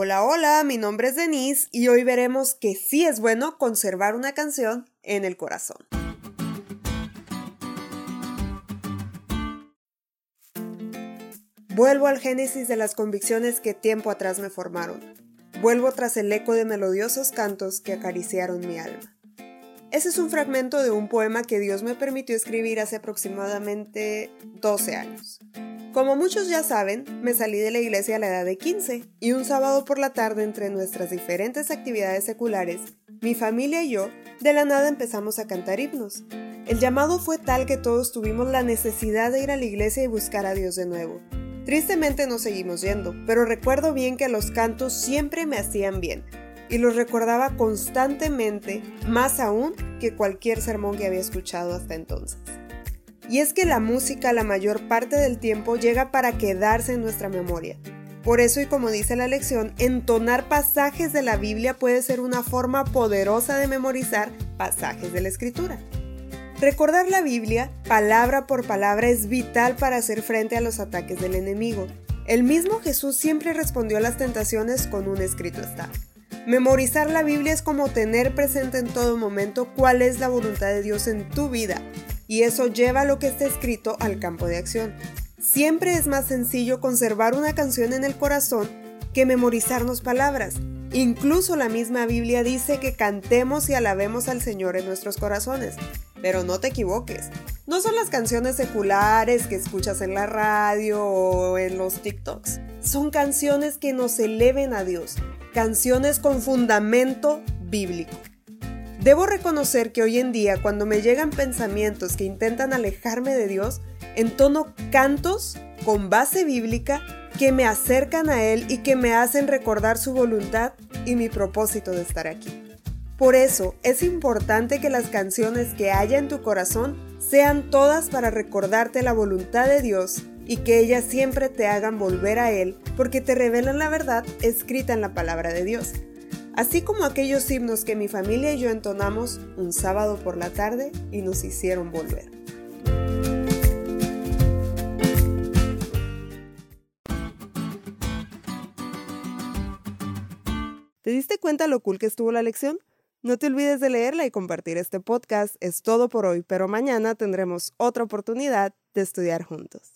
Hola, hola, mi nombre es Denise y hoy veremos que sí es bueno conservar una canción en el corazón. Vuelvo al génesis de las convicciones que tiempo atrás me formaron. Vuelvo tras el eco de melodiosos cantos que acariciaron mi alma. Ese es un fragmento de un poema que Dios me permitió escribir hace aproximadamente 12 años. Como muchos ya saben, me salí de la iglesia a la edad de 15 y un sábado por la tarde entre nuestras diferentes actividades seculares, mi familia y yo de la nada empezamos a cantar himnos. El llamado fue tal que todos tuvimos la necesidad de ir a la iglesia y buscar a Dios de nuevo. Tristemente no seguimos yendo, pero recuerdo bien que los cantos siempre me hacían bien y los recordaba constantemente, más aún que cualquier sermón que había escuchado hasta entonces. Y es que la música la mayor parte del tiempo llega para quedarse en nuestra memoria. Por eso y como dice la lección, entonar pasajes de la Biblia puede ser una forma poderosa de memorizar pasajes de la Escritura. Recordar la Biblia, palabra por palabra, es vital para hacer frente a los ataques del enemigo. El mismo Jesús siempre respondió a las tentaciones con un escrito está. Memorizar la Biblia es como tener presente en todo momento cuál es la voluntad de Dios en tu vida y eso lleva lo que está escrito al campo de acción. Siempre es más sencillo conservar una canción en el corazón que memorizarnos palabras. Incluso la misma Biblia dice que cantemos y alabemos al Señor en nuestros corazones. Pero no te equivoques, no son las canciones seculares que escuchas en la radio o en los TikToks. Son canciones que nos eleven a Dios, canciones con fundamento bíblico. Debo reconocer que hoy en día cuando me llegan pensamientos que intentan alejarme de Dios, entono cantos con base bíblica que me acercan a Él y que me hacen recordar su voluntad y mi propósito de estar aquí. Por eso es importante que las canciones que haya en tu corazón sean todas para recordarte la voluntad de Dios y que ellas siempre te hagan volver a Él porque te revelan la verdad escrita en la palabra de Dios así como aquellos himnos que mi familia y yo entonamos un sábado por la tarde y nos hicieron volver. ¿Te diste cuenta lo cool que estuvo la lección? No te olvides de leerla y compartir este podcast. Es todo por hoy, pero mañana tendremos otra oportunidad de estudiar juntos.